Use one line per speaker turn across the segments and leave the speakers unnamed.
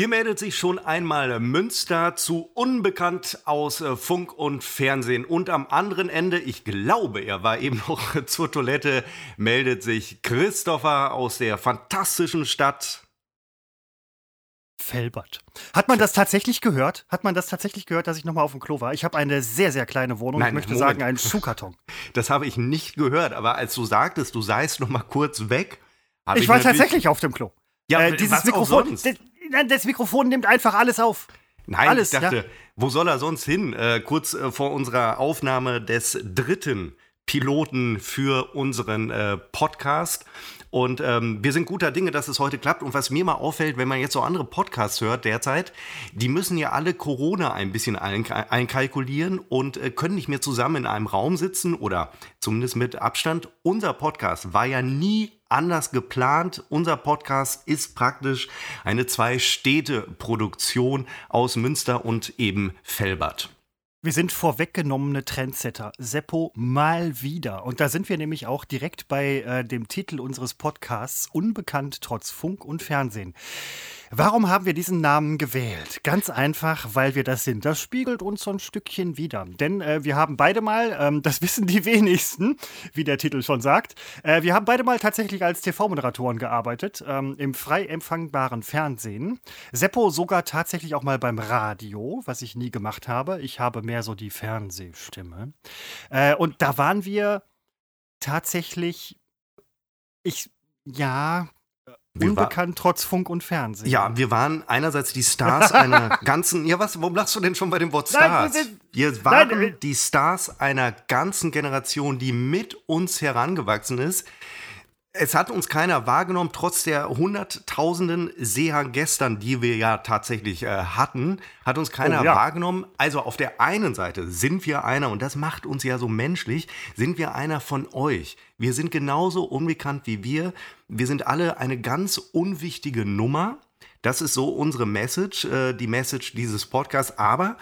Hier meldet sich schon einmal Münster zu Unbekannt aus äh, Funk und Fernsehen. Und am anderen Ende, ich glaube, er war eben noch zur Toilette, meldet sich Christopher aus der fantastischen Stadt.
Felbert. Hat man das tatsächlich gehört? Hat man das tatsächlich gehört, dass ich nochmal auf dem Klo war? Ich habe eine sehr, sehr kleine Wohnung.
Nein,
ich möchte
Moment.
sagen, einen Schuhkarton.
Das habe ich nicht gehört, aber als du sagtest, du seist noch mal kurz weg. hab
Ich war tatsächlich auf dem Klo.
Ja,
äh, dieses Mikrofon. Das Mikrofon nimmt einfach alles auf.
Nein,
Alles,
ich dachte,
ja.
wo soll er sonst hin? Äh, kurz äh, vor unserer Aufnahme des dritten Piloten für unseren äh, Podcast. Und ähm, wir sind guter Dinge, dass es heute klappt. Und was mir mal auffällt, wenn man jetzt so andere Podcasts hört derzeit, die müssen ja alle Corona ein bisschen ein, einkalkulieren und äh, können nicht mehr zusammen in einem Raum sitzen oder zumindest mit Abstand. Unser Podcast war ja nie anders geplant. Unser Podcast ist praktisch eine Zwei-Städte-Produktion aus Münster und eben Felbert.
Wir sind vorweggenommene Trendsetter. Seppo mal wieder. Und da sind wir nämlich auch direkt bei äh, dem Titel unseres Podcasts Unbekannt trotz Funk und Fernsehen. Warum haben wir diesen Namen gewählt? Ganz einfach, weil wir das sind. Das spiegelt uns so ein Stückchen wieder. Denn äh, wir haben beide mal, ähm, das wissen die wenigsten, wie der Titel schon sagt, äh, wir haben beide mal tatsächlich als TV-Moderatoren gearbeitet, ähm, im frei empfangbaren Fernsehen. Seppo sogar tatsächlich auch mal beim Radio, was ich nie gemacht habe. Ich habe mehr so die Fernsehstimme. Äh, und da waren wir tatsächlich, ich, ja,
Wir
unbekannt trotz Funk und Fernsehen.
Ja, wir waren einerseits die Stars einer ganzen. Ja, was? Warum lachst du denn schon bei dem Wort Stars?
wir
waren
Nein, äh-
die Stars einer ganzen Generation, die mit uns herangewachsen ist. Es hat uns keiner wahrgenommen, trotz der hunderttausenden Seher gestern, die wir ja tatsächlich äh, hatten, hat uns keiner
Oh, ja.
wahrgenommen. Also auf der einen Seite sind wir einer, und das macht uns ja so menschlich, sind wir einer von euch. Wir sind genauso unbekannt wie wir. Wir sind alle eine ganz unwichtige Nummer. Das ist so unsere Message, äh, die Message dieses Podcasts. Aber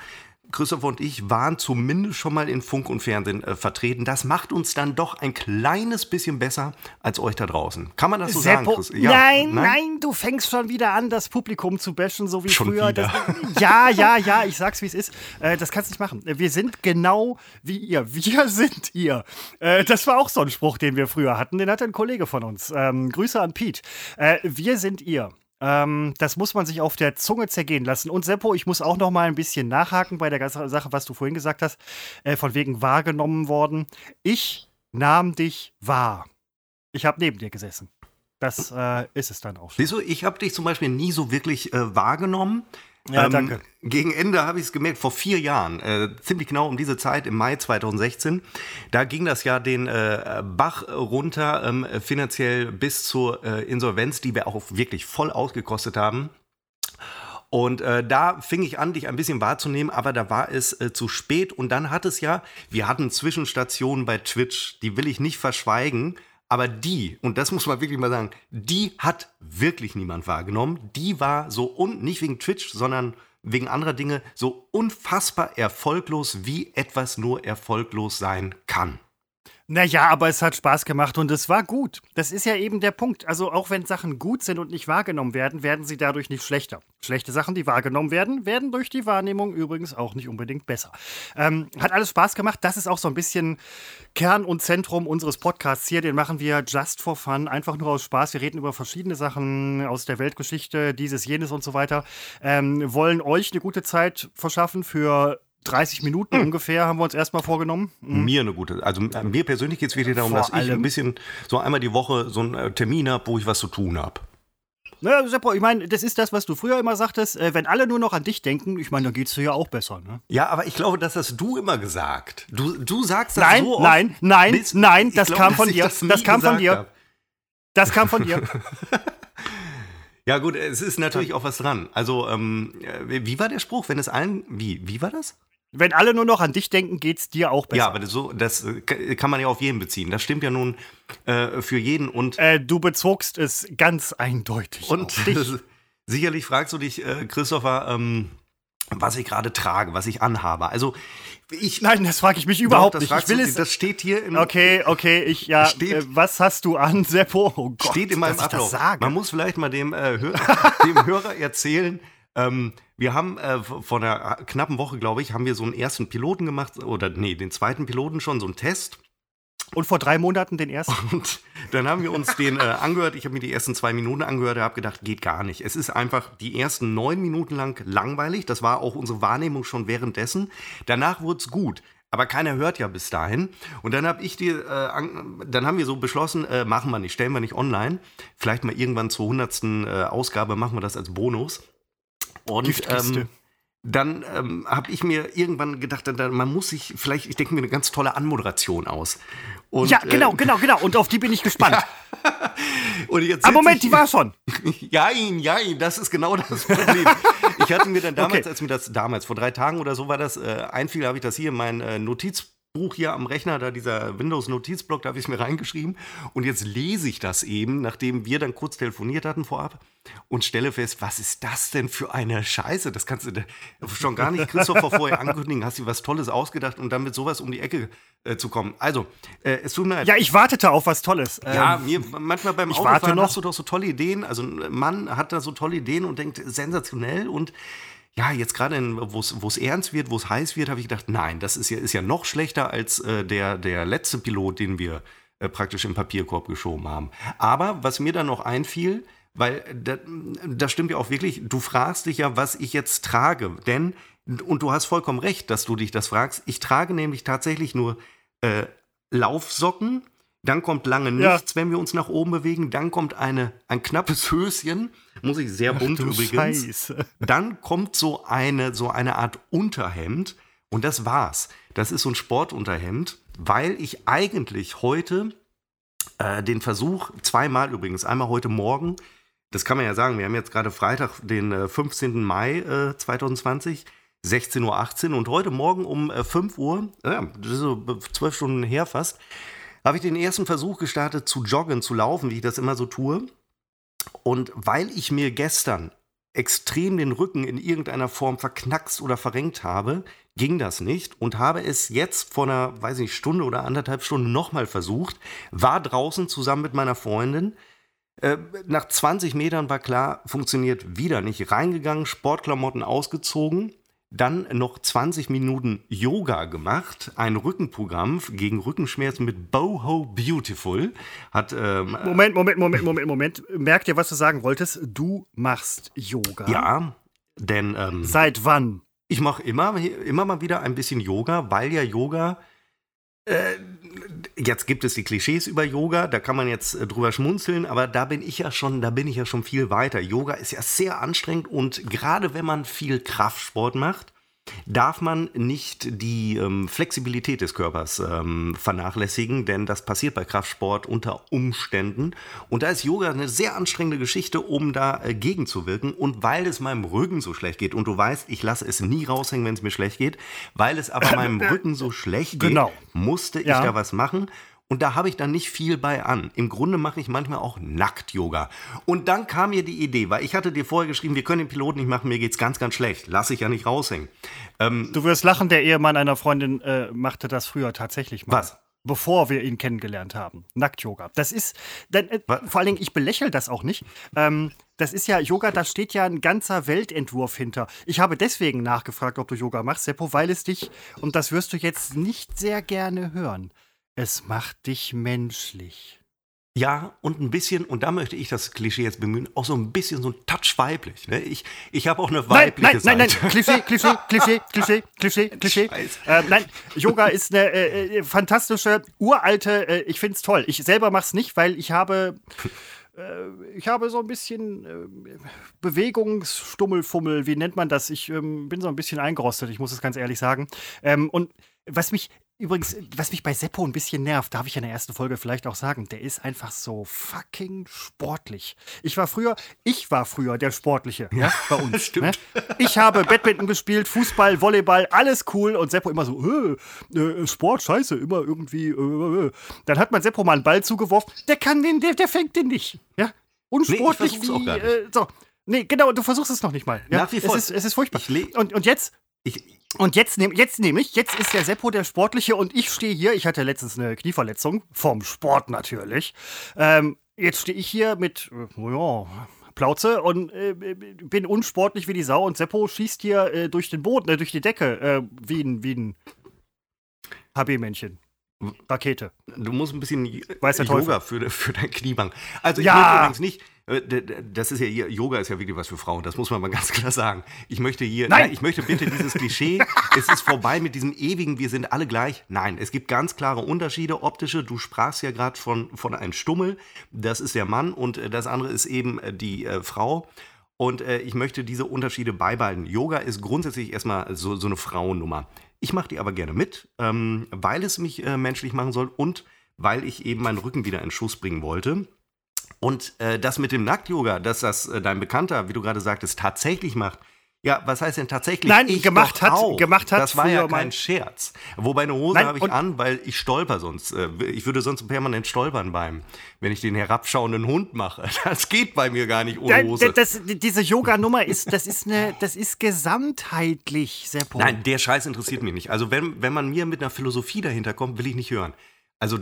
Christoph und ich waren zumindest schon mal in Funk und Fernsehen äh, vertreten. Das macht uns dann doch ein kleines bisschen besser als euch da draußen. Kann man das so sagen,
Seppo,
Chris?
nein, nein, du fängst schon wieder an, das Publikum zu bashen, so wie
Schon
früher. Das, ja, ja, ja, ich sag's, wie es ist. Äh, das kannst du nicht machen. Wir sind genau wie ihr. Wir sind ihr. Äh, das war auch so ein Spruch, den wir früher hatten. Den hatte ein Kollege von uns. Ähm, Grüße an Pete. Äh, wir sind ihr. Ähm, das muss man sich auf der Zunge zergehen lassen. Und Seppo, ich muss auch noch mal ein bisschen nachhaken bei der ganzen Sache, was du vorhin gesagt hast, äh, von wegen wahrgenommen worden. Ich nahm dich wahr. Ich habe neben dir gesessen. Das äh, ist es dann auch schon.
Siehst du, ich habe dich zum Beispiel nie so wirklich äh, wahrgenommen.
Ja, danke.
Gegen Ende habe ich es gemerkt, vor vier Jahren, äh, ziemlich genau um diese Zeit, im Mai 2016, da ging das ja den äh, Bach runter, ähm, finanziell bis zur äh, Insolvenz, die wir auch wirklich voll ausgekostet haben. Und äh, da fing ich an, dich ein bisschen wahrzunehmen, aber da war es äh, zu spät. Und dann hat es ja, wir hatten Zwischenstationen bei Twitch, die will ich nicht verschweigen, aber die, und das muss man wirklich mal sagen, die hat wirklich niemand wahrgenommen. Die war so, un, nicht wegen Twitch, sondern wegen anderer Dinge, so unfassbar erfolglos, wie etwas nur erfolglos sein kann.
Naja, aber es hat Spaß gemacht und es war gut. Das ist ja eben der Punkt. Also auch wenn Sachen gut sind und nicht wahrgenommen werden, werden sie dadurch nicht schlechter. Schlechte Sachen, die wahrgenommen werden, werden durch die Wahrnehmung übrigens auch nicht unbedingt besser. Ähm, hat alles Spaß gemacht. Das ist auch so ein bisschen Kern und Zentrum unseres Podcasts hier. Den machen wir just for fun, einfach nur aus Spaß. Wir reden über verschiedene Sachen aus der Weltgeschichte, dieses, jenes und so weiter. Ähm, wollen euch eine gute Zeit verschaffen für 30 Minuten
Hm.
ungefähr, haben wir uns erstmal vorgenommen.
Mir eine gute, also mir persönlich geht es wirklich darum,
Vor
dass ich ein bisschen so einmal die Woche so einen äh, Termin habe, wo ich was zu tun habe.
Naja, ich meine, das ist das, was du früher immer sagtest. Äh, wenn alle nur noch an dich denken, ich meine, dann geht's dir ja auch besser, ne?
Ja, aber ich glaube, das hast du immer gesagt. Du, du sagst das
Nein,
so oft.
nein, nein,
bis-
nein, das
glaube,
kam von dir.
Das,
kam von dir.
hab.
Das kam von dir.
Ja gut, es ist natürlich auch was dran. Also, ähm, äh, wie war der Spruch? Wenn es allen, wie, wie war das?
Wenn alle nur noch an dich denken, geht's dir auch besser.
Ja, aber das, so, das äh, kann man ja auf jeden beziehen. Das stimmt ja nun äh, für jeden und
Äh, du bezogst es ganz eindeutig
Und sicherlich fragst du dich, äh, Christopher, ähm, was ich gerade trage, was ich anhabe. Also ich
Nein, das frage ich mich überhaupt
Doch, das
nicht. Ich will
du,
es.
Das steht hier im,
Okay, okay, ich ja.
Steht-
äh, was hast du an, Seppo? Oh Gott,
steht in meinem Ablauf.
sage.
Man muss vielleicht mal dem, äh, Hör dem Hörer erzählen, Ähm, wir haben äh, vor einer knappen Woche, glaube ich, haben wir so einen ersten Piloten gemacht, oder nee, den zweiten Piloten schon, so einen Test.
Und vor drei Monaten den ersten.
Und dann haben wir uns den äh, angehört. Ich habe mir die ersten zwei Minuten angehört und habe gedacht, geht gar nicht. Es ist einfach die ersten neun Minuten lang langweilig. Das war auch unsere Wahrnehmung schon währenddessen. Danach wurde es gut. Aber keiner hört ja bis dahin. Und dann habe ich die, äh, an, dann haben wir so beschlossen, äh, machen wir nicht, stellen wir nicht online. Vielleicht mal irgendwann zur hundertsten äh, Ausgabe machen wir das als Bonus. Und ähm, dann ähm, habe ich mir irgendwann gedacht, man muss sich vielleicht, ich denke mir eine ganz tolle Anmoderation aus.
Und, ja, genau, äh, genau, genau. Und auf die bin ich gespannt. Und jetzt Aber Moment, ich, die war schon.
Jein, jein, das ist genau das Problem. ich hatte mir dann damals, okay. als mir das damals, vor drei Tagen oder so war das, äh, einfiel, habe ich das hier in mein äh, Notiz Buch hier am Rechner, da dieser Windows-Notizblock, da habe ich es mir reingeschrieben. Und jetzt lese ich das eben, nachdem wir dann kurz telefoniert hatten vorab und stelle fest, was ist das denn für eine Scheiße? Das kannst du schon gar nicht Christopher vorher ankündigen. Hast du was Tolles ausgedacht und dann mit sowas um die Ecke äh, zu kommen. Also, äh, es tut mir leid.
Ja, ich wartete auf was Tolles.
Ja, ähm, mir, manchmal beim Autofahren hast du doch so tolle Ideen. Also, ein Mann hat da so tolle Ideen und denkt sensationell und ja, jetzt gerade, wo es ernst wird, wo es heiß wird, habe ich gedacht, nein, das ist ja, ist ja noch schlechter als äh, der, der letzte Pilot, den wir äh, praktisch im Papierkorb geschoben haben. Aber was mir dann noch einfiel, weil da, das stimmt ja auch wirklich, du fragst dich ja, was ich jetzt trage. Denn, und du hast vollkommen recht, dass du dich das fragst, ich trage nämlich tatsächlich nur äh, Laufsocken, dann kommt lange nichts, ja. wenn wir uns nach oben bewegen. Dann kommt eine, ein knappes Höschen, muss ich sehr bunt Ach, übrigens. Scheiße. Dann kommt so eine, so eine Art Unterhemd und das war's. Das ist so ein Sportunterhemd, weil ich eigentlich heute äh, den Versuch, zweimal übrigens, einmal heute Morgen, das kann man ja sagen, wir haben jetzt gerade Freitag, den äh, 15. Mai äh, 2020. 16.18 Uhr und heute Morgen um äh, 5 Uhr, ja, das ist so zwölf Stunden her fast, habe ich den ersten Versuch gestartet zu joggen, zu laufen, wie ich das immer so tue. Und weil ich mir gestern extrem den Rücken in irgendeiner Form verknackst oder verrenkt habe, ging das nicht und habe es jetzt vor einer, weiß nicht, Stunde oder anderthalb Stunden nochmal versucht, war draußen zusammen mit meiner Freundin. Äh, nach 20 Metern war klar, funktioniert wieder nicht. Reingegangen, Sportklamotten ausgezogen, dann noch 20 Minuten Yoga gemacht, ein Rückenprogramm gegen Rückenschmerzen mit Boho Beautiful. Hat,
ähm, Moment, Moment, Moment, Moment, Moment. Merk dir, was du sagen wolltest. Du machst Yoga.
Ja, denn. Ähm,
Seit wann?
Ich mache immer, immer mal wieder ein bisschen Yoga, weil ja Yoga äh, jetzt gibt es die Klischees über Yoga, da kann man jetzt äh, drüber schmunzeln, aber da bin ich ja schon, da bin ich ja schon viel weiter. Yoga ist ja sehr anstrengend und gerade wenn man viel Kraftsport macht, darf man nicht die ähm, Flexibilität des Körpers ähm, vernachlässigen, denn das passiert bei Kraftsport unter Umständen. Und da ist Yoga eine sehr anstrengende Geschichte, um da äh, gegenzuwirken. Und weil es meinem Rücken so schlecht geht, und du weißt, ich lasse es nie raushängen, wenn es mir schlecht geht, weil es aber meinem Rücken so schlecht geht, genau. musste ich ja. da was machen. Und da habe ich dann nicht viel bei an. Im Grunde mache ich manchmal auch Nackt-Yoga. Und dann kam mir die Idee, weil ich hatte dir vorher geschrieben, wir können den Piloten nicht machen, mir geht's ganz, ganz schlecht. Lass ich ja nicht raushängen.
Ähm, du wirst lachen, der Ehemann einer Freundin äh, machte das früher tatsächlich mal. Was? bevor wir ihn kennengelernt haben. Nackt-Yoga. Das ist, denn, äh, vor allen Dingen, ich belächle das auch nicht. Ähm, das ist ja Yoga, da steht ja ein ganzer Weltentwurf hinter. Ich habe deswegen nachgefragt, ob du Yoga machst, Seppo, weil es dich, und das wirst du jetzt nicht sehr gerne hören, es macht dich menschlich.
Ja, und ein bisschen, und da möchte ich das Klischee jetzt bemühen, auch so ein bisschen so ein Touch weiblich. Ne? Ich, ich habe auch eine weibliche
nein, nein, Seite. Nein, nein, Klischee, Klischee, Klischee, Klischee, Klischee, Klischee. Äh, nein, Yoga ist eine äh, äh fantastische, uralte, äh, ich finde es toll. Ich selber mache es nicht, weil ich habe äh, ich habe so ein bisschen äh, Bewegungsstummelfummel, wie nennt man das? Ich ähm, bin so ein bisschen eingerostet, ich muss es ganz ehrlich sagen. Ähm, und was mich Übrigens, was mich bei Seppo ein bisschen nervt, darf ich in der ersten Folge vielleicht auch sagen, der ist einfach so fucking sportlich. Ich war früher, ich war früher der Sportliche, ja, bei uns. Stimmt. Ne? Ich habe Badminton gespielt, Fußball, Volleyball, alles cool und Seppo immer so, äh, äh, Sport, scheiße, immer irgendwie, äh, äh. Dann hat man Seppo mal einen Ball zugeworfen, der kann den, der, der fängt den nicht, ja. Unsportlich nee, wie, äh, so. Nee, genau, du versuchst es noch nicht mal. Ja? Nach wie vor. Es ist, es ist furchtbar. Und, und jetzt, ich, und jetzt, nehm, jetzt nehme ich, jetzt ist der Seppo der Sportliche und ich stehe hier. Ich hatte letztens eine Knieverletzung, vom Sport natürlich. Ähm, jetzt stehe ich hier mit, äh, ja, Plauze und äh, bin unsportlich wie die Sau und Seppo schießt hier äh, durch den Boden, äh, durch die Decke, äh, wie ein, wie ein HB-Männchen. Rakete.
Du musst ein bisschen
Weiß
Yoga für, für dein Kniebank. Also ich
Ja.
übrigens nicht, das ist ja hier, Yoga ist ja wirklich was für Frauen, das muss man mal ganz klar sagen. Ich möchte hier,
Nein.
ich möchte bitte dieses Klischee, es ist vorbei mit diesem ewigen, wir sind alle gleich. Nein, es gibt ganz klare Unterschiede, optische. Du sprachst ja gerade von, von einem Stummel, das ist der Mann und äh, das andere ist eben äh, die äh, Frau. Und äh, ich möchte diese Unterschiede beibehalten. Yoga ist grundsätzlich erstmal so, so eine Frauennummer. Ich mache die aber gerne mit, ähm, weil es mich äh, menschlich machen soll und weil ich eben meinen Rücken wieder in Schuss bringen wollte. Und äh, das mit dem Nackt-Yoga, dass das äh, dein Bekannter, wie du gerade sagtest, tatsächlich macht. Ja, was heißt denn tatsächlich?
Nein,
ich
gemacht hat-
auch.
gemacht hat
Das war ja kein
mein-
Scherz. Wobei eine Hose habe ich an, weil ich stolper sonst. Äh, ich würde sonst permanent stolpern beim, wenn ich den herabschauenden Hund mache. Das geht bei mir gar nicht ohne Hose.
Das, diese Yoga-Nummer ist, das ist eine, das ist gesamtheitlich, Seppo.
Nein, der Scheiß interessiert mich nicht. Also wenn, wenn man mir mit einer Philosophie dahinter kommt, will ich nicht hören. Also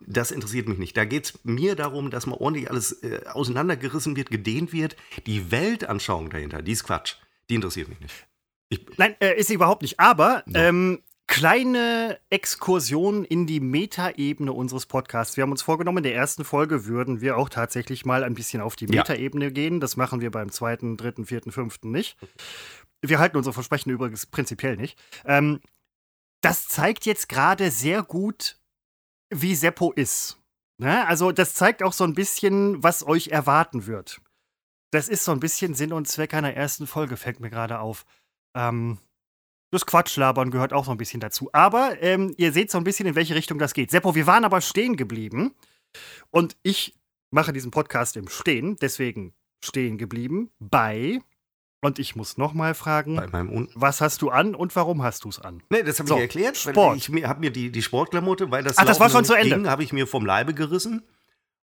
das interessiert mich nicht. Da geht es mir darum, dass mal ordentlich alles äh, auseinandergerissen wird, gedehnt wird. Die Weltanschauung dahinter, die ist Quatsch. Die interessiert mich nicht. Ich,
Nein, äh, ist sie überhaupt nicht. Aber ähm, kleine Exkursion in die Metaebene unseres Podcasts. Wir haben uns vorgenommen, in der ersten Folge würden wir auch tatsächlich mal ein bisschen auf die
Ja.
Metaebene gehen. Das machen wir beim zweiten, dritten, vierten, fünften nicht. Wir halten unsere Versprechen übrigens prinzipiell nicht. Ähm, das zeigt jetzt gerade sehr gut, wie Seppo ist. Ne? Also, das zeigt auch so ein bisschen, was euch erwarten wird. Das ist so ein bisschen Sinn und Zweck einer ersten Folge, fällt mir gerade auf. Ähm, das Quatschlabern gehört auch so ein bisschen dazu. Aber ähm, ihr seht so ein bisschen, in welche Richtung das geht. Seppo, wir waren aber stehen geblieben. Und ich mache diesen Podcast im Stehen, deswegen stehen geblieben bei. Und ich muss nochmal fragen,
bei meinem Un
was hast du an und warum hast du es an?
Nee, das habe
So,
ich erklärt.
Sport.
Ich habe mir die, die Sportklamotte, weil das
Ach, das war schon zu Ende.
habe ich mir vom Leibe gerissen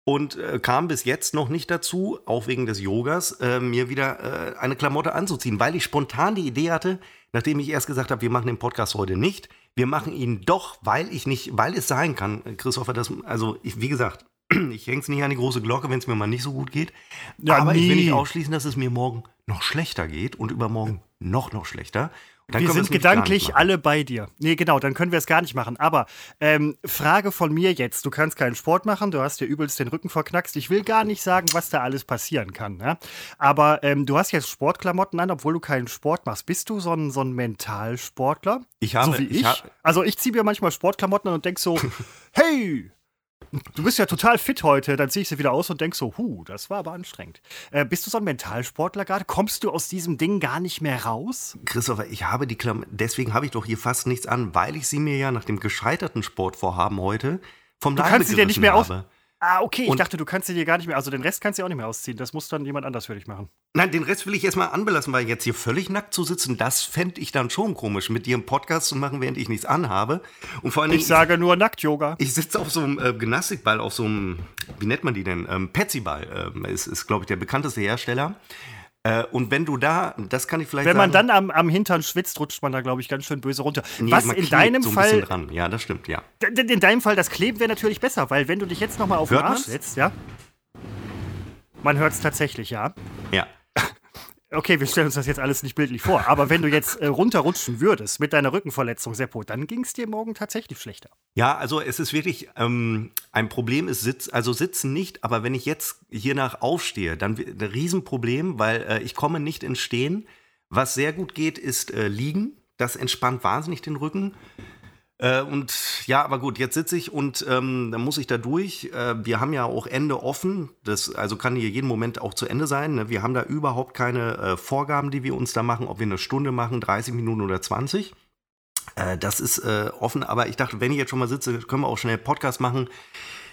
und äh, kam bis jetzt noch nicht dazu, auch wegen des Yogas, äh, mir wieder äh, eine Klamotte anzuziehen, weil ich spontan die Idee hatte, nachdem ich erst gesagt habe, wir machen den Podcast heute nicht, wir machen ihn doch, weil ich nicht, weil es sein kann, Christopher, das, also ich, wie gesagt, ich hänge es nicht an die große Glocke, wenn es mir mal nicht so gut geht.
Ja,
aber ich will
nie.
nicht ausschließen, dass es mir morgen noch schlechter geht und übermorgen noch, noch schlechter.
Wir sind gedanklich alle bei dir. Nee, genau, dann können wir es gar nicht machen. Aber ähm, Frage von mir jetzt: Du kannst keinen Sport machen, du hast dir übelst den Rücken verknackst. Ich will gar nicht sagen, was da alles passieren kann. Ne? Aber ähm, du hast jetzt Sportklamotten an, obwohl du keinen Sport machst. Bist du so ein, so ein Mentalsportler?
Ich habe,
so wie
ich
ich? also, ich ziehe mir manchmal Sportklamotten an und denk so: Hey! Du bist ja total fit heute, dann ziehe ich sie wieder aus und denk so, huh, das war aber anstrengend. Äh, bist du so ein Mentalsportler gerade? Kommst du aus diesem Ding gar nicht mehr raus?
Christopher, ich habe die Klamotten, deswegen habe ich doch hier fast nichts an, weil ich sie mir ja nach dem gescheiterten Sportvorhaben heute vom
Du
Leibe
kannst sie dir nicht mehr aus. Ah, okay. Ich
Und-
dachte, du kannst sie dir gar nicht mehr. Also den Rest kannst du auch nicht mehr ausziehen. Das muss dann jemand anders für dich machen.
Nein, den Rest will ich erstmal anbelassen, weil jetzt hier völlig nackt zu sitzen, das fände ich dann schon komisch, mit dir einen Podcast zu machen, während ich nichts anhabe. Und vor Dingen,
Ich sage nur Nackt-Yoga.
ich sitze auf so einem äh, Gymnastikball, auf so einem, wie nennt man die denn? Ähm, Petsyball ähm, ist, ist glaube ich, der bekannteste Hersteller. Äh, und wenn du da, das kann ich vielleicht
Wenn man
sagen,
dann am, am Hintern schwitzt, rutscht man da, glaube ich, ganz schön böse runter.
Nee,
Was in deinem
so
Fall,
dran. Ja, das stimmt, ja.
in deinem Fall, das Kleben wäre natürlich besser, weil wenn du dich jetzt nochmal auf den Arsch
man's?
setzt, ja. Man hört es tatsächlich, ja.
Ja.
Okay, wir stellen uns das jetzt alles nicht bildlich vor, aber wenn du jetzt äh, runterrutschen würdest mit deiner Rückenverletzung, Seppo, dann ging es dir morgen tatsächlich schlechter.
Ja, also es ist wirklich, ähm, ein Problem ist Sitz, also Sitzen nicht, aber wenn ich jetzt hier nach aufstehe, dann ein Riesenproblem, weil äh, ich komme nicht ins Stehen. Was sehr gut geht, ist äh, Liegen. Das entspannt wahnsinnig den Rücken. Äh, und ja, aber gut, jetzt sitze ich und ähm, dann muss ich da durch. Äh, wir haben ja auch Ende offen. Das also kann hier jeden Moment auch zu Ende sein. Ne? Wir haben da überhaupt keine äh, Vorgaben, die wir uns da machen, ob wir eine Stunde machen, 30 Minuten oder 20. Äh, das ist äh, offen, aber ich dachte, wenn ich jetzt schon mal sitze, können wir auch schnell Podcast machen.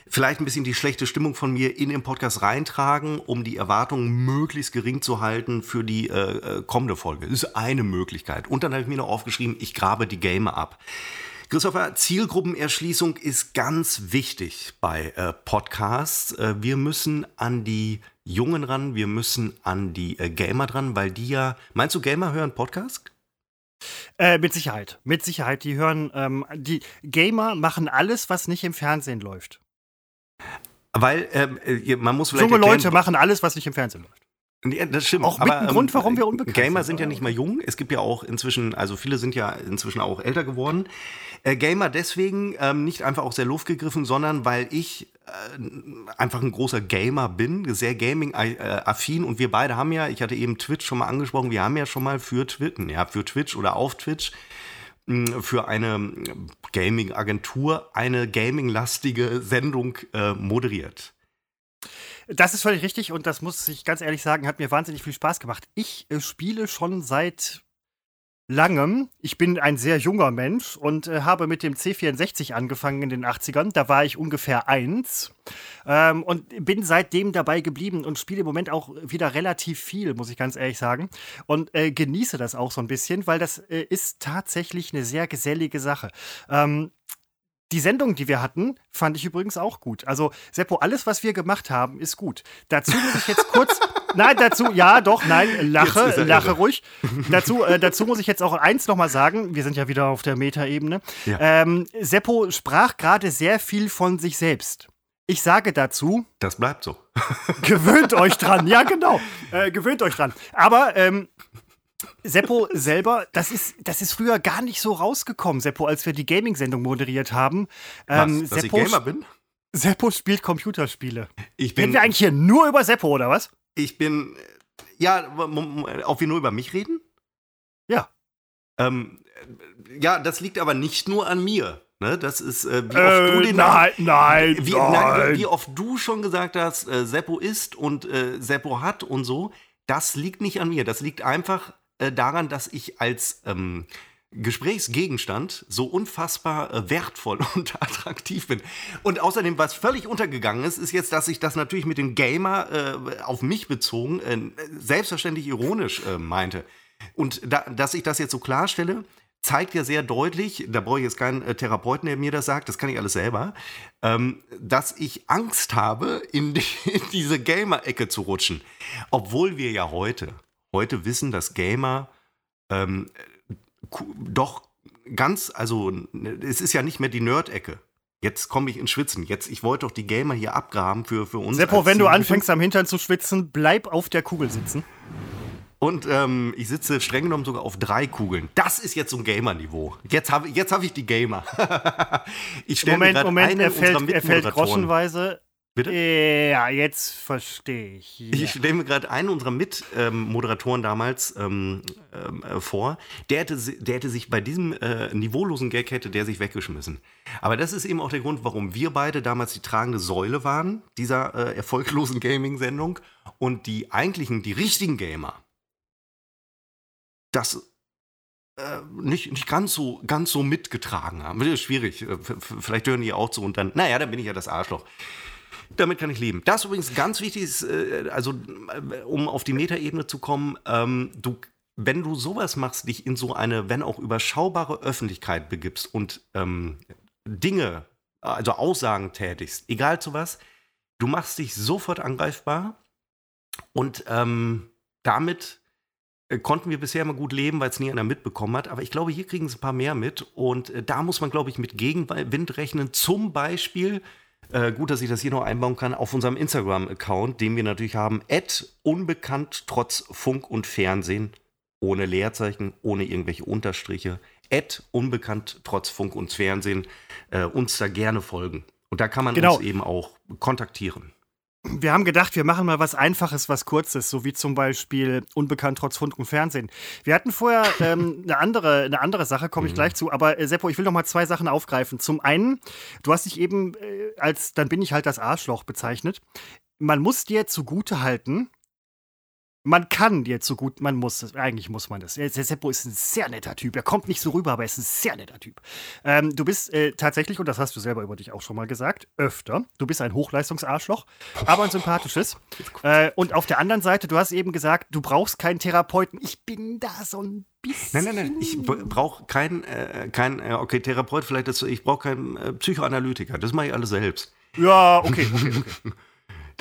Vielleicht ein bisschen die schlechte Stimmung von mir in den Podcast reintragen, um die Erwartungen möglichst gering zu halten für die äh, kommende Folge. Das ist eine Möglichkeit. Und dann habe ich mir noch aufgeschrieben, ich grabe die Gamer ab. Christopher, Zielgruppenerschließung ist ganz wichtig bei äh, Podcasts. Äh, wir müssen an die Jungen ran, wir müssen an die äh, Gamer dran, weil die ja. Meinst du, Gamer hören Podcast?
Äh, mit Sicherheit. Mit Sicherheit. Die hören, ähm, die Gamer machen alles, was nicht im Fernsehen läuft.
Weil ähm, äh, man muss vielleicht
Junge
erklären,
Leute machen alles, was nicht im Fernsehen läuft.
Ja, das stimmt.
Auch mit
aber,
einem
ähm,
Grund, warum wir unbekannt
Gamer
sind,
sind ja nicht mehr jung. Es gibt ja auch inzwischen, also viele sind ja inzwischen auch älter geworden. Äh, Gamer deswegen ähm, nicht einfach aus der Luft gegriffen, sondern weil ich äh, einfach ein großer Gamer bin, sehr Gaming-affin und wir beide haben ja, ich hatte eben Twitch schon mal angesprochen, wir haben ja schon mal für Twitch, ja, für Twitch oder auf Twitch mh, für eine Gaming-Agentur eine gaming-lastige Sendung äh, moderiert.
Das ist völlig richtig und das muss ich ganz ehrlich sagen, hat mir wahnsinnig viel Spaß gemacht. Ich äh, spiele schon seit langem. Ich bin ein sehr junger Mensch und äh, habe mit dem C64 angefangen in den 80ern. Da war ich ungefähr eins ähm, und bin seitdem dabei geblieben und spiele im Moment auch wieder relativ viel, muss ich ganz ehrlich sagen. Und äh, genieße das auch so ein bisschen, weil das äh, ist tatsächlich eine sehr gesellige Sache. Ähm, die Sendung, die wir hatten, fand ich übrigens auch gut. Also, Seppo, alles, was wir gemacht haben, ist gut. Dazu muss ich jetzt kurz. nein, dazu, ja, doch, nein, lache, lache
irre.
ruhig. dazu, äh, dazu muss ich jetzt auch eins nochmal sagen. Wir sind ja wieder auf der Metaebene.
Ja.
Ähm, Seppo sprach gerade sehr viel von sich selbst. Ich sage dazu,
Das bleibt so.
gewöhnt euch dran. Ja, genau. Äh, gewöhnt euch dran. Aber ähm, Seppo selber, das ist, das ist früher gar nicht so rausgekommen, Seppo, als wir die Gaming-Sendung moderiert haben. Ähm,
Was, dass
Seppo,
ich Gamer bin?
Seppo spielt Computerspiele.
Ich
Reden
bin,
wir eigentlich hier nur über Seppo, oder was?
ich bin, ja, ob wir nur über mich reden?
Ja.
Ähm, äh, ja, das liegt aber nicht nur an mir. Ne? Das ist, äh, wie oft
Äh,
du den
nein, nein,
wie,
nein.
wie, wie oft du schon gesagt hast, äh, Seppo ist und äh, Seppo hat und so, das liegt nicht an mir. Das liegt einfach äh, daran, dass ich als ähm, Gesprächsgegenstand so unfassbar äh, wertvoll und attraktiv bin. Und außerdem, was völlig untergegangen ist, ist jetzt, dass ich das natürlich mit dem Gamer äh, auf mich bezogen äh, selbstverständlich ironisch äh, meinte. Und da, dass ich das jetzt so klarstelle, zeigt ja sehr deutlich, da brauche ich jetzt keinen Therapeuten, der mir das sagt, das kann ich alles selber, ähm, dass ich Angst habe, in, die, in diese Gamer-Ecke zu rutschen. Obwohl wir ja heute, heute wissen, dass Gamer ähm, doch ganz, also es ist ja nicht mehr die Nerd-Ecke. Jetzt komme ich ins Schwitzen. Jetzt, ich wollte doch die Gamer hier abgraben für, für uns.
Seppo, wenn du anfängst am Hintern zu schwitzen, bleib auf der Kugel sitzen.
Und ähm, ich sitze streng genommen sogar auf drei Kugeln. Das ist jetzt so ein Gamer-Niveau. Jetzt habe jetzt hab ich die Gamer. ich stelle mir
Moment, er fällt, er fällt groschenweise.
Bitte?
Ja, jetzt verstehe ich. Ja.
Ich stelle mir gerade einen unserer Mitmoderatoren damals ähm, ähm, äh, vor. Der hätte, der hätte sich bei diesem äh, niveaulosen Gag hätte der sich weggeschmissen. Aber das ist eben auch der Grund, warum wir beide damals die tragende Säule waren dieser äh, erfolglosen Gaming-Sendung und die eigentlichen, die richtigen Gamer, das äh, nicht, nicht ganz so ganz so mitgetragen haben. Das ist schwierig. Vielleicht hören die auch zu und dann, naja, dann bin ich ja das Arschloch. Damit kann ich leben. Das übrigens ganz wichtig ist, äh, also äh, um auf die Metaebene zu kommen, ähm, du, wenn du sowas machst, dich in so eine, wenn auch überschaubare Öffentlichkeit begibst und ähm, Dinge, also Aussagen tätigst, egal zu was, du machst dich sofort angreifbar und ähm, damit äh, konnten wir bisher immer gut leben, weil es nie einer mitbekommen hat. Aber ich glaube, hier kriegen es ein paar mehr mit. Und da muss man, glaube ich, mit Gegenwind rechnen. Zum Beispiel, äh, gut, dass ich das hier noch einbauen kann, auf unserem Instagram-Account, den wir natürlich haben, unbekannt trotz Funk und Fernsehen, ohne Leerzeichen, ohne irgendwelche Unterstriche. unbekannt trotz Funk und Fernsehen, äh, uns da gerne folgen. Und da kann man
Genau.
uns eben auch kontaktieren.
Wir haben gedacht, wir machen mal was Einfaches, was Kurzes, so wie zum Beispiel Unbekannt trotz Funk und Fernsehen. Wir hatten vorher ähm, eine, andere, eine andere Sache, komme ich gleich zu. Aber äh, Seppo, ich will noch mal zwei Sachen aufgreifen. Zum einen, du hast dich eben äh, als, dann bin ich halt das Arschloch bezeichnet. Man muss dir zugute halten, man kann dir zu gut, man muss es, eigentlich muss man das. Seppo ist ein sehr netter Typ. Er kommt nicht so rüber, aber er ist ein sehr netter Typ. Ähm, du bist äh, tatsächlich, und das hast du selber über dich auch schon mal gesagt, öfter, du bist ein Hochleistungsarschloch, aber ein sympathisches. Äh, und auf der anderen Seite, du hast eben gesagt, du brauchst keinen Therapeuten. Ich bin da so ein bisschen.
Nein, nein, nein. Ich brauche keinen, äh, kein, äh, okay, Therapeut, vielleicht ist, ich brauche keinen äh, Psychoanalytiker. Das mache ich alles selbst.
Ja, okay, okay, okay.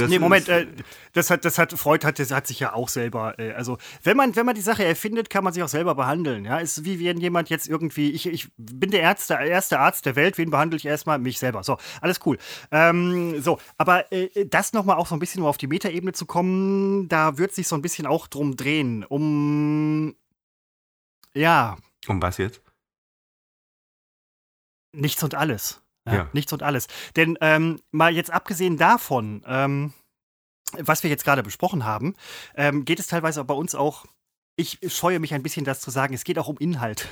Das nee, Moment, äh, das hat, das hat, Freud hat, das hat sich ja auch selber, äh, also wenn man, wenn man die Sache erfindet, kann man sich auch selber behandeln. Ja, ist wie wenn jemand jetzt irgendwie, ich, ich bin der Ärzte, erste Arzt der Welt, wen behandle ich erstmal? Mich selber. So, alles cool. Ähm, so, aber äh, das nochmal auch so ein bisschen, um auf die Metaebene zu kommen, da wird sich so ein bisschen auch drum drehen, um, ja.
Um was jetzt?
Nichts und alles. Ja. Nichts und alles. Denn ähm, mal jetzt abgesehen davon, ähm, was wir jetzt gerade besprochen haben, ähm, geht es teilweise bei uns auch, ich scheue mich ein bisschen, das zu sagen, es geht auch um Inhalt.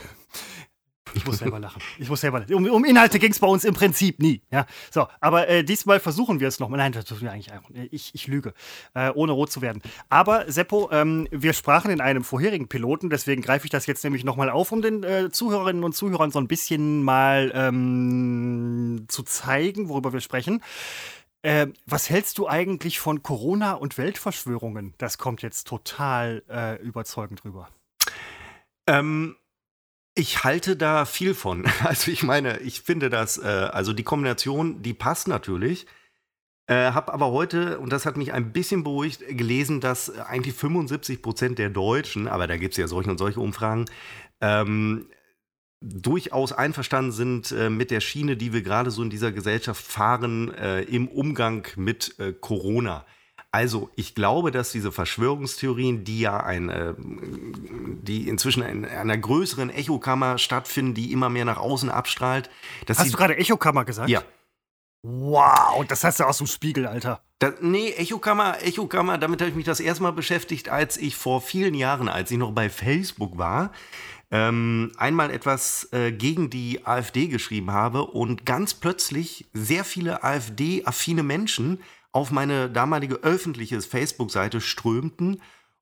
Ich muss selber lachen. Ich muss selber lachen. Um, um Inhalte ging es bei uns im Prinzip nie. Ja? So, aber äh, diesmal versuchen wir es nochmal. Nein, das tun wir eigentlich einfach. Ich, ich lüge, äh, ohne rot zu werden. Aber Seppo, ähm, wir sprachen in einem vorherigen Piloten, deswegen greife ich das jetzt nämlich nochmal auf, um den äh, Zuhörerinnen und Zuhörern so ein bisschen mal ähm, zu zeigen, worüber wir sprechen. Äh, was hältst du eigentlich von Corona und Weltverschwörungen? Das kommt jetzt total äh, überzeugend rüber.
Ähm, ich halte da viel von. Also ich meine, ich finde das, äh, also die Kombination, die passt natürlich. Äh, habe aber heute, und das hat mich ein bisschen beruhigt, gelesen, dass eigentlich 75 Prozent der Deutschen, aber da gibt es ja solche und solche Umfragen, ähm, durchaus einverstanden sind äh, mit der Schiene, die wir gerade so in dieser Gesellschaft fahren, äh, im Umgang mit äh, Corona. Also, ich glaube, dass diese Verschwörungstheorien, die ja ein, äh, die inzwischen in einer größeren Echokammer stattfinden, die immer mehr nach außen abstrahlt.
Hast du gerade Echokammer gesagt?
Ja.
Wow, das hast du aus dem Spiegel, Alter.
Das, nee, Echokammer, Echokammer, damit habe ich mich das erstmal beschäftigt, als ich vor vielen Jahren, als ich noch bei Facebook war, ähm, einmal etwas äh, gegen die AfD geschrieben habe und ganz plötzlich sehr viele AfD-affine Menschen auf meine damalige öffentliche Facebook-Seite strömten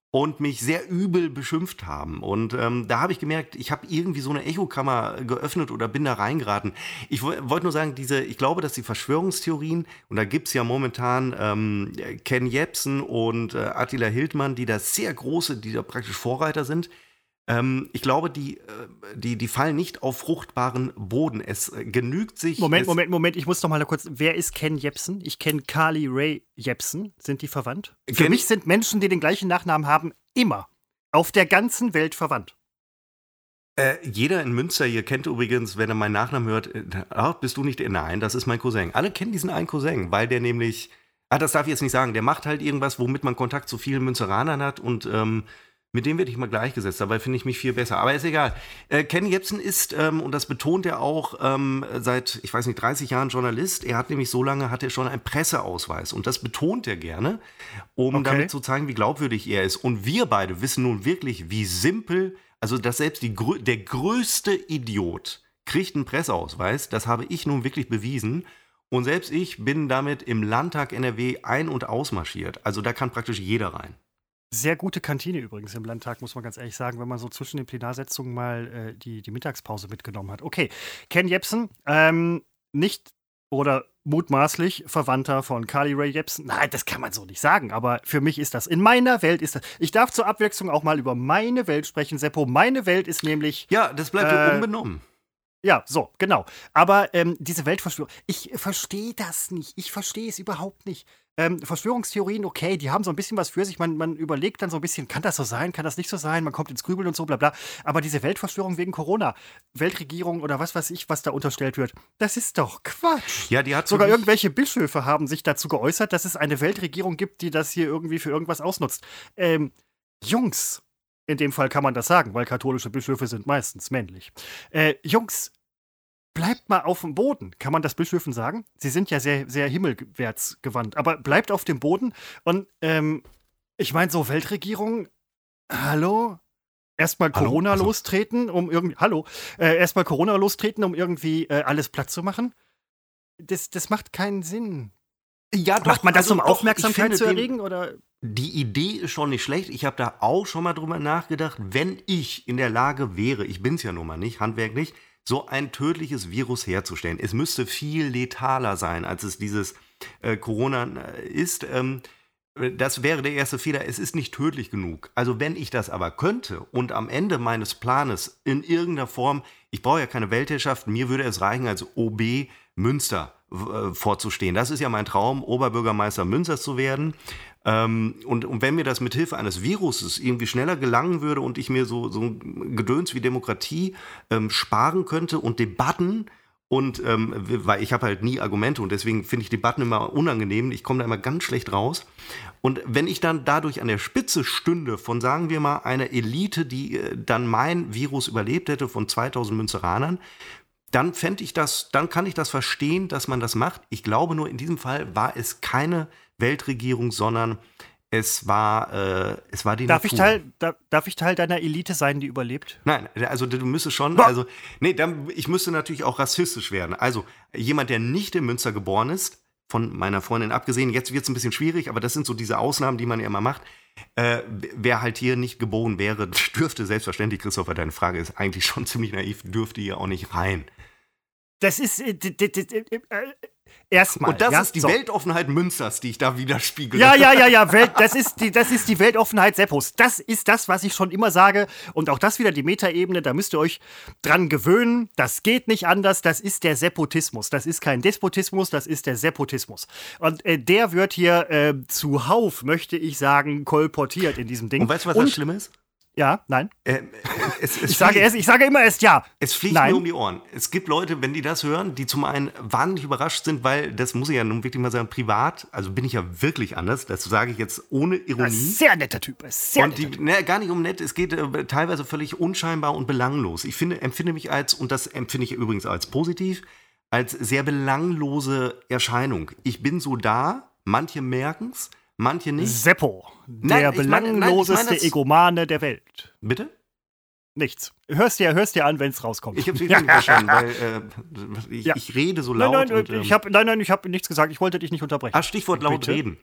und mich sehr übel beschimpft haben. Und ähm, da habe ich gemerkt, ich habe irgendwie so eine Echokammer geöffnet oder bin da reingeraten. Ich wollte nur sagen, diese, ich glaube, dass die Verschwörungstheorien, und da gibt es ja momentan ähm, Ken Jebsen und äh, Attila Hildmann, die da sehr große, die da praktisch Vorreiter sind, ähm, ich glaube, die, äh, die, die fallen nicht auf fruchtbaren Boden. Es äh, genügt sich.
Moment, Moment, Moment. Ich muss doch mal kurz. Wer ist Ken Jepsen? Ich kenne Carly Ray Jepsen. Sind die verwandt? Für Ken mich sind Menschen, die den gleichen Nachnamen haben, immer auf der ganzen Welt verwandt.
Äh, jeder in Münster hier kennt übrigens, wenn er meinen Nachnamen hört, äh, ach, bist du nicht. Nein, das ist mein Cousin. Alle kennen diesen einen Cousin, weil der nämlich. Ah, das darf ich jetzt nicht sagen. Der macht halt irgendwas, womit man Kontakt zu vielen Münzeranern hat und. Ähm, mit dem werde ich mal gleichgesetzt. Dabei finde ich mich viel besser. Aber ist egal. Äh, Ken Jebsen ist, ähm, und das betont er auch, ähm, seit, ich weiß nicht, 30 Jahren Journalist. Er hat nämlich so lange, hat er schon einen Presseausweis. Und das betont er gerne, um okay. damit zu zeigen, wie glaubwürdig er ist. Und wir beide wissen nun wirklich, wie simpel, also dass selbst die, der größte Idiot kriegt einen Presseausweis. Das habe ich nun wirklich bewiesen. Und selbst ich bin damit im Landtag NRW ein- und ausmarschiert. Also da kann praktisch jeder rein.
Sehr gute Kantine übrigens im Landtag, muss man ganz ehrlich sagen, wenn man so zwischen den Plenarsitzungen mal äh, die, die Mittagspause mitgenommen hat. Okay, Ken Jepsen, ähm, nicht oder mutmaßlich Verwandter von Carly Ray Jepsen. Nein, das kann man so nicht sagen, aber für mich ist das, in meiner Welt ist das, ich darf zur Abwechslung auch mal über meine Welt sprechen, Seppo. Meine Welt ist nämlich.
Ja, das bleibt äh, unbenommen.
Ja, so, genau. Aber ähm, diese Weltverschwörung, ich verstehe das nicht. Ich verstehe es überhaupt nicht. Ähm, Verschwörungstheorien, okay, die haben so ein bisschen was für sich. Man, man überlegt dann so ein bisschen, kann das so sein, kann das nicht so sein? Man kommt ins Grübeln und so, bla bla. Aber diese Weltverschwörung wegen Corona, Weltregierung oder was weiß ich, was da unterstellt wird, das ist doch Quatsch.
Ja, die hat
Sogar irgendwelche Bischöfe haben sich dazu geäußert, dass es eine Weltregierung gibt, die das hier irgendwie für irgendwas ausnutzt. Ähm, Jungs, in dem Fall kann man das sagen, weil katholische Bischöfe sind meistens männlich. Äh, Jungs, bleibt mal auf dem Boden. Kann man das Bischöfen sagen? Sie sind ja sehr, sehr himmelwärts gewandt. Aber bleibt auf dem Boden. Und ähm, ich meine, so Weltregierung, hallo? Erstmal Corona hallo? lostreten, um irgendwie, hallo, äh, erstmal Corona lostreten, um irgendwie äh, alles platt zu machen. Das, das macht keinen Sinn.
Ja, doch,
Macht man das, also, um Aufmerksamkeit zu erregen? oder?
Die Idee ist schon nicht schlecht. Ich habe da auch schon mal drüber nachgedacht, wenn ich in der Lage wäre, ich bin es ja nun mal nicht, handwerklich, so ein tödliches Virus herzustellen. Es müsste viel letaler sein, als es dieses äh, Corona äh, ist. Ähm, das wäre der erste Fehler. Es ist nicht tödlich genug. Also wenn ich das aber könnte und am Ende meines Planes in irgendeiner Form, ich brauche ja keine Weltherrschaft, mir würde es reichen als OB Münster äh, vorzustehen. Das ist ja mein Traum, Oberbürgermeister Münsters zu werden. Ähm, und, und wenn mir das mit Hilfe eines Viruses irgendwie schneller gelangen würde und ich mir so, so ein Gedöns wie Demokratie ähm, sparen könnte und Debatten, und ähm, weil ich habe halt nie Argumente und deswegen finde ich Debatten immer unangenehm. Ich komme da immer ganz schlecht raus. Und wenn ich dann dadurch an der Spitze stünde von, sagen wir mal, einer Elite, die äh, dann mein Virus überlebt hätte von 2000 Münzeranern, dann fände ich das, dann kann ich das verstehen, dass man das macht. Ich glaube nur, in diesem Fall war es keine Weltregierung, sondern es war, äh, es war die
darf
Natur.
Ich Teil, da, darf ich Teil deiner Elite sein, die überlebt?
Nein, also du müsstest schon, also, nee, dann, ich müsste natürlich auch rassistisch werden. Also, jemand, der nicht in Münster geboren ist, von meiner Freundin abgesehen, jetzt wird es ein bisschen schwierig, aber das sind so diese Ausnahmen, die man ja immer macht. Äh, wer halt hier nicht geboren wäre, dürfte selbstverständlich, Christopher, deine Frage ist eigentlich schon ziemlich naiv, dürfte hier auch nicht rein.
Das ist. Äh, äh, Erstmal.
Und das
ja?
ist die
so.
Weltoffenheit Münsters, die ich da widerspiegele.
Ja, ja, ja, ja. Welt, das, ist die, das ist die Weltoffenheit Seppos. Das ist das, was ich schon immer sage. Und auch das wieder die Metaebene. Da müsst ihr euch dran gewöhnen. Das geht nicht anders. Das ist der Seppotismus. Das ist kein Despotismus. Das ist der Seppotismus. Und äh, der wird hier äh, zuhauf, möchte ich sagen, kolportiert in diesem Ding.
Und weißt du, was
Und,
das Schlimme ist?
Ja, nein.
Äh, es, es
ich, sage erst, ich sage immer erst ja.
Es fliegt
nein.
mir um die Ohren. Es gibt Leute, wenn die das hören, die zum einen wahnsinnig überrascht sind, weil das muss ich ja nun wirklich mal sagen, privat, also bin ich ja wirklich anders, das sage ich jetzt ohne Ironie.
Sehr netter Typ, sehr
und die, ne, gar nicht um nett, es geht äh, teilweise völlig unscheinbar und belanglos. Ich finde, empfinde mich als, und das empfinde ich übrigens als positiv, als sehr belanglose Erscheinung. Ich bin so da, manche merken es, manche nicht.
Seppo, der
Nein, ich meine- nein,
belangloseste
meine
Egomane der Welt.
Bitte?
Nichts. Hörst dir, hörst dir an, wenn es rauskommt.
Ich habe es nicht verstanden, weil äh, ich,
Ja.
ich rede so
nein,
laut.
nein,
und, ähm,
ich hab, nein, nein, ich habe nichts gesagt. Ich wollte dich nicht unterbrechen.
Ah, Stichwort laut
Bitte?
reden.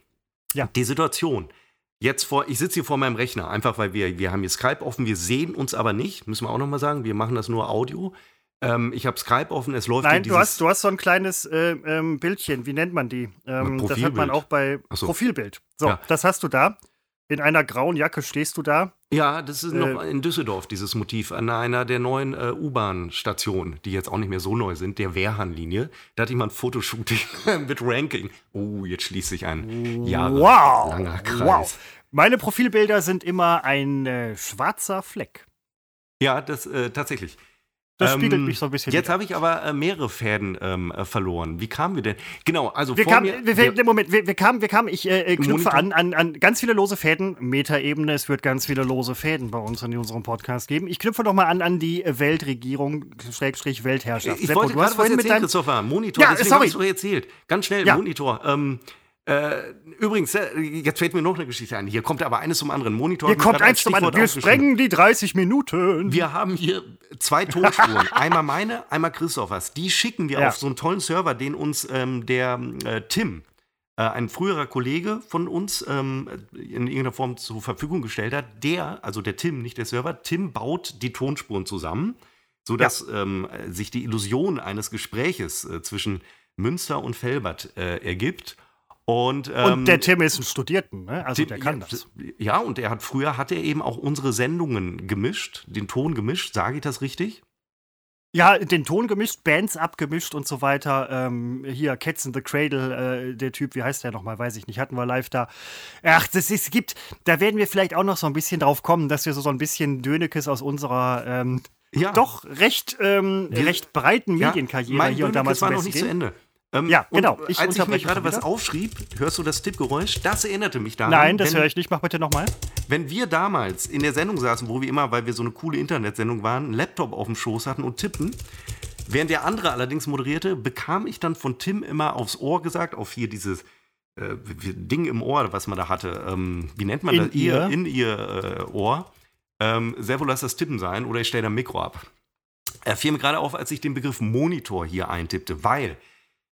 Ja.
Die Situation. Jetzt vor, ich sitze hier vor meinem Rechner, einfach weil wir, wir haben hier Skype offen, wir sehen uns aber nicht, müssen wir auch nochmal sagen, wir machen das nur Audio. Ähm, ich habe Skype offen, es läuft
Nein, du hast, du hast so ein kleines äh, ähm, Bildchen. Wie nennt man die? Ähm, das hat man auch bei
so.
Profilbild. So,
Ja.
das hast du da. In einer grauen Jacke stehst du da.
Ja, das ist noch
Äh,
in Düsseldorf, dieses Motiv, an einer der neuen äh, U-Bahn-Stationen, die jetzt auch nicht mehr so neu sind, der Wehrhahn-Linie. Da hatte ich mal ein Fotoshooting mit Ranking. Oh, jetzt schließt sich ein jahrelanger Kreis.
Wow. Meine Profilbilder sind immer ein äh, schwarzer Fleck.
Ja, das äh, tatsächlich.
Das
Ähm,
spiegelt mich so ein bisschen.
Jetzt habe ich aber äh, mehrere Fäden ähm, äh, verloren. Wie kamen wir denn? Genau, also
Wir
vor
kamen,
mir.
wir, wir, Moment, wir, wir kamen, wir kamen, ich äh, äh, knüpfe an, an, an ganz viele lose Fäden, Metaebene, es wird ganz viele lose Fäden bei uns in unserem Podcast geben. Ich knüpfe noch mal an an die Weltregierung, Schrägstrich Weltherrschaft.
ich
Seppo,
wollte
du hast vorhin mit
erzählen,
deinem,
Christopher. Monitor,
Ja,
deswegen
sorry.
ich doch erzählt. Ganz schnell,
Ja.
Monitor. Ähm, äh, übrigens, äh, jetzt fällt mir noch eine Geschichte ein. Hier kommt aber eines zum anderen. Monitor.
hier kommt eins zum anderen. Wir sprengen die 30 Minuten.
Wir haben hier zwei Tonspuren. einmal meine, einmal Christophers. Die schicken wir
Ja.
auf so einen tollen Server, den uns ähm, der äh, Tim, äh, ein früherer Kollege von uns, ähm, in irgendeiner Form zur Verfügung gestellt hat. Der, also der Tim, nicht der Server, Tim baut die Tonspuren zusammen, sodass ähm, sich die Illusion eines Gespräches äh, zwischen Münster und Felbert äh, ergibt. Und, ähm,
Und der Tim ist ein Studierten, ne? also der kann
ja,
das.
Ja, und er hat früher hat er eben auch unsere Sendungen gemischt, den Ton gemischt, sage ich das richtig?
Ja, den Ton gemischt, Bands abgemischt und so weiter. Ähm, hier, Cats in the Cradle, äh, der Typ, wie heißt der nochmal, weiß ich nicht, hatten wir live da. Ach, das ist, gibt, da werden wir vielleicht auch noch so ein bisschen drauf kommen, dass wir so, so ein bisschen Dönekes aus unserer ähm,
Ja.
doch recht, ähm, recht breiten
Ja,
Medienkarriere
mein
hier und damals
Dönekes war noch nicht zu. Ende. Ähm,
Ja, genau. Ich
als ich mir gerade was aufschrieb, hörst du das Tippgeräusch? Das erinnerte mich daran.
Nein, das höre ich nicht. Mach bitte nochmal.
Wenn wir damals in der Sendung saßen, wo wir immer, weil wir so eine coole Internetsendung waren, einen Laptop auf dem Schoß hatten und tippen, während der andere allerdings moderierte, bekam ich dann von Tim immer aufs Ohr gesagt, auf hier dieses äh, Ding im Ohr, was man da hatte. Ähm, wie nennt man
In
das?
ihr?
In ihr äh, Ohr. Ähm, Servo, lass das Tippen sein oder ich stelle ein Mikro ab. Er fiel mir gerade auf, als ich den Begriff Monitor hier eintippte, weil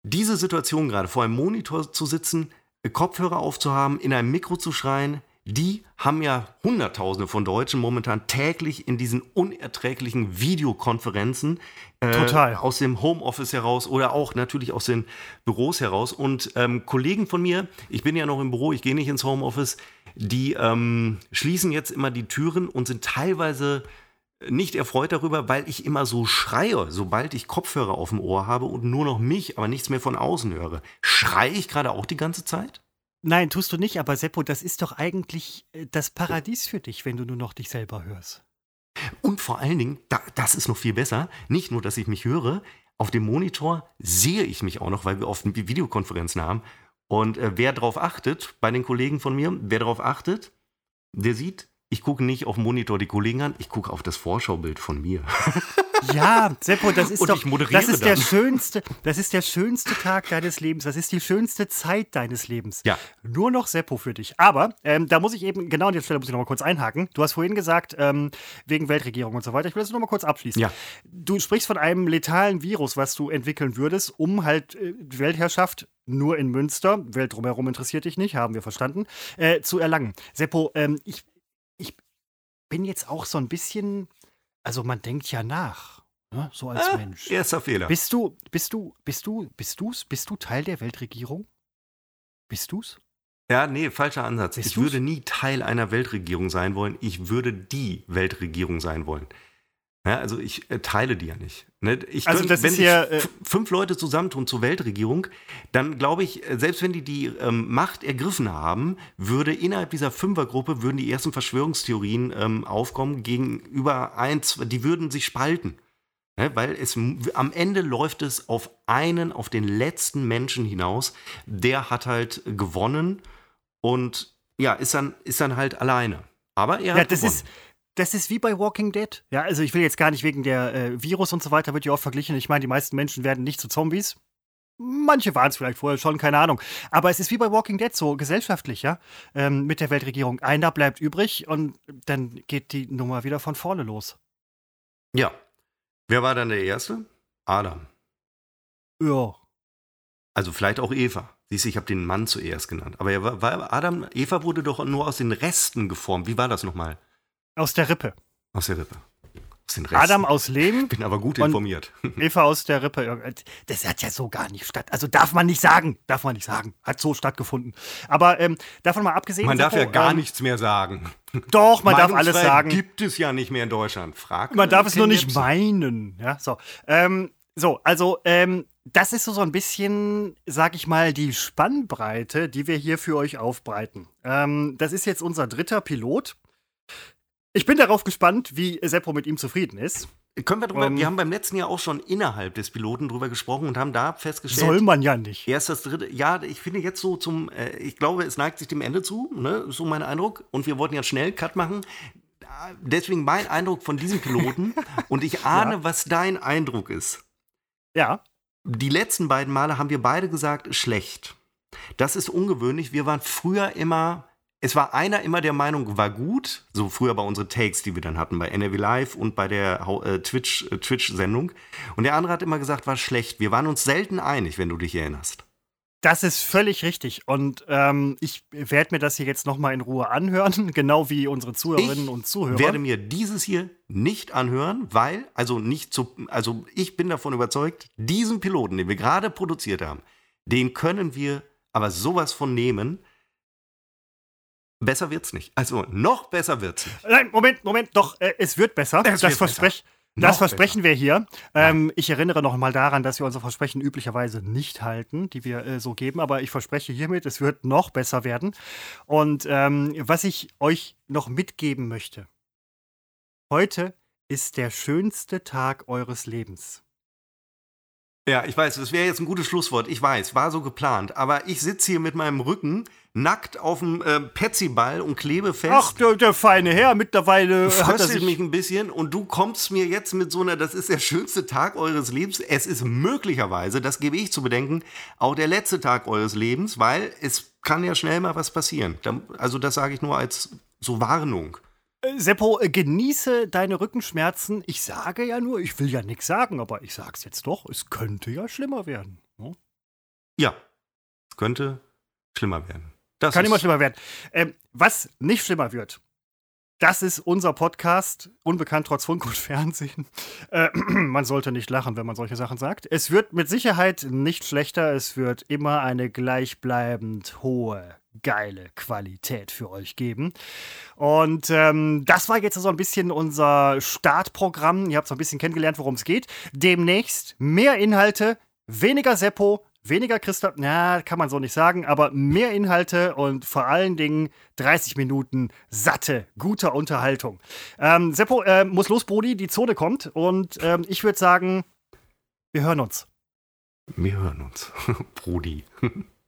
diese Situation gerade vor einem Monitor zu sitzen, Kopfhörer aufzuhaben, in einem Mikro zu schreien, die haben ja Hunderttausende von Deutschen momentan täglich in diesen unerträglichen Videokonferenzen äh,
Total.
aus dem Homeoffice heraus oder auch natürlich aus den Büros heraus. Und ähm, Kollegen von mir, ich bin ja noch im Büro, ich gehe nicht ins Homeoffice, die ähm, schließen jetzt immer die Türen und sind teilweise nicht erfreut darüber, weil ich immer so schreie, sobald ich Kopfhörer auf dem Ohr habe und nur noch mich, aber nichts mehr von außen höre. Schreie ich gerade auch die ganze Zeit?
Nein, tust du nicht, aber Seppo, das ist doch eigentlich äh, das Paradies für dich, wenn du nur noch dich selber hörst.
Und vor allen Dingen, da, das ist noch viel besser, nicht nur, dass ich mich höre, auf dem Monitor sehe ich mich auch noch, weil wir oft Videokonferenzen haben. Und äh, wer darauf achtet, bei den Kollegen von mir, wer darauf achtet, der sieht, ich gucke nicht auf Monitor die Kollegen an, ich gucke auf das Vorschaubild von mir.
Ja, Seppo, das ist doch das ist der
dann.
schönste, das ist der schönste Tag deines Lebens, das ist die schönste Zeit deines Lebens.
Ja.
Nur noch Seppo für dich. Aber ähm, da muss ich eben genau an der Stelle muss ich noch mal kurz einhaken. Du hast vorhin gesagt ähm, wegen Weltregierung und so weiter. Ich will das noch mal kurz abschließen.
Ja.
Du sprichst von einem letalen Virus, was du entwickeln würdest, um halt äh, Weltherrschaft nur in Münster, Welt drumherum interessiert dich nicht, haben wir verstanden, äh, zu erlangen. Seppo, ähm, ich, ich bin jetzt auch so ein bisschen, also man denkt ja nach, ne? so als
Ah,
Mensch.
Erster Fehler.
Bist du, bist du, bist du, bist du's? Bist du Teil der Weltregierung? Bist du's?
Ja, nee, falscher Ansatz.
Bist
ich
du's?
würde nie Teil einer Weltregierung sein wollen. Ich würde die Weltregierung sein wollen. Ja, also ich äh, teile die ja nicht. Ne? Ich
Also
könnt-
das
wenn
ist ja, äh,
fünf Leute zusammentun zur Weltregierung, dann glaube ich, äh, selbst wenn die die ähm, Macht ergriffen haben, würde innerhalb dieser Fünfergruppe würden die ersten Verschwörungstheorien ähm, aufkommen gegenüber eins, die würden sich spalten. Ne? Weil es am Ende läuft es auf einen, auf den letzten Menschen hinaus, der hat halt gewonnen und ja, ist dann, ist dann halt alleine. Aber er
Ja,
hat gewonnen.
ist, das ist wie bei Walking Dead. Ja, also ich will jetzt gar nicht wegen der äh, Virus und so weiter, wird ja oft verglichen. Ich meine, die meisten Menschen werden nicht zu Zombies. Manche waren es vielleicht vorher schon, keine Ahnung. Aber es ist wie bei Walking Dead so gesellschaftlich, ja, ähm, mit der Weltregierung. Einer bleibt übrig und dann geht die Nummer wieder von vorne los.
Ja. Wer war dann der Erste? Adam.
Ja.
Also vielleicht auch Eva. Siehst du, ich habe den Mann zuerst genannt. Aber er war, war Adam, Eva wurde doch nur aus den Resten geformt. Wie war das nochmal?
Aus der Rippe.
Aus der Rippe. Aus den Resten.
Adam aus Lehm,
Bin aber gut informiert.
Eva aus der Rippe. Das hat ja so gar nicht statt. Also darf man nicht sagen. Darf man nicht sagen. Hat so stattgefunden. Aber ähm, davon mal abgesehen.
Man darf ja
Seppo,
gar
ähm,
nichts mehr sagen.
Doch, man darf alles sagen.
gibt es ja nicht mehr in Deutschland. Frag
Man darf es nur nicht meinen. Ja, so. Ähm, so, also, ähm, das ist so, so ein bisschen, sag ich mal, die Spannbreite, die wir hier für euch aufbreiten. Ähm, das ist jetzt unser dritter Pilot. Ich bin darauf gespannt, wie Seppo mit ihm zufrieden ist.
Können wir drüber,
Ähm,
wir haben beim letzten Jahr auch schon innerhalb des Piloten drüber gesprochen und haben da festgestellt,
Soll man ja nicht.
Erst das dritte, ja, ich finde jetzt so zum, äh, ich glaube, es neigt sich dem Ende zu, ne? so mein Eindruck. Und wir wollten ja schnell Cut machen. Da- Deswegen mein Eindruck von diesem Piloten. und ich ahne, was dein Eindruck ist.
Ja.
Die letzten beiden Male haben wir beide gesagt, schlecht. Das ist ungewöhnlich. Wir waren früher immer, es war einer immer der Meinung, war gut. So früher bei unseren Takes, die wir dann hatten, bei NRW Live und bei der Hau- äh, Twitch, äh, Twitch-Sendung. Und der andere hat immer gesagt, war schlecht. Wir waren uns selten einig, wenn du dich erinnerst.
Das ist völlig richtig. Und ähm, ich werde mir das hier jetzt nochmal in Ruhe anhören, genau wie unsere Zuhörerinnen
Ich
und Zuhörer.
werde mir dieses hier nicht anhören, weil, also nicht zu, also ich bin davon überzeugt, diesen Piloten, den wir gerade produziert haben, den können wir aber sowas von nehmen. Besser wird's nicht. Also noch besser wird's nicht.
Nein, Moment, Moment, doch, äh, es wird besser.
Es
das
wird
versprech,
Noch
das versprechen wir hier. Ähm, ich erinnere noch mal daran, dass wir unsere Versprechen üblicherweise nicht halten, die wir äh, so geben, aber ich verspreche hiermit, es wird noch besser werden. Und ähm, was ich euch noch mitgeben möchte, heute ist der schönste Tag eures Lebens.
Ja, ich weiß, das wäre jetzt ein gutes Schlusswort. Ich weiß, war so geplant. Aber ich sitze hier mit meinem Rücken nackt auf dem äh, Petsyball und klebe fest.
Ach, der, der feine Herr, mittlerweile hat er
mich ein bisschen und du kommst mir jetzt mit so einer, das ist der schönste Tag eures Lebens. Es ist möglicherweise, das gebe ich zu bedenken, auch der letzte Tag eures Lebens, weil es kann ja schnell mal was passieren. Also das sage ich nur als so Warnung.
Äh, Seppo, äh, genieße deine Rückenschmerzen. Ich sage ja nur, ich will ja nichts sagen, aber ich sag's jetzt doch, es könnte ja schlimmer werden. ne?
Ja, es könnte schlimmer werden. Das
Kann immer schlimmer werden. Ähm, was nicht schlimmer wird, das ist unser Podcast, unbekannt trotz Funk und Fernsehen. Äh, man sollte nicht lachen, wenn man solche Sachen sagt. Es wird mit Sicherheit nicht schlechter, es wird immer eine gleichbleibend hohe, geile Qualität für euch geben. Und ähm, das war jetzt so ein bisschen unser Startprogramm. Ihr habt so ein bisschen kennengelernt, worum es geht. Demnächst mehr Inhalte, weniger Seppo, weniger Christoph, na, kann man so nicht sagen, aber mehr Inhalte und vor allen Dingen 30 Minuten satte, gute Unterhaltung. Ähm, Seppo, äh, muss los, Brody, die Zone kommt und ähm, ich würde sagen, wir hören uns.
Wir hören uns, Brody.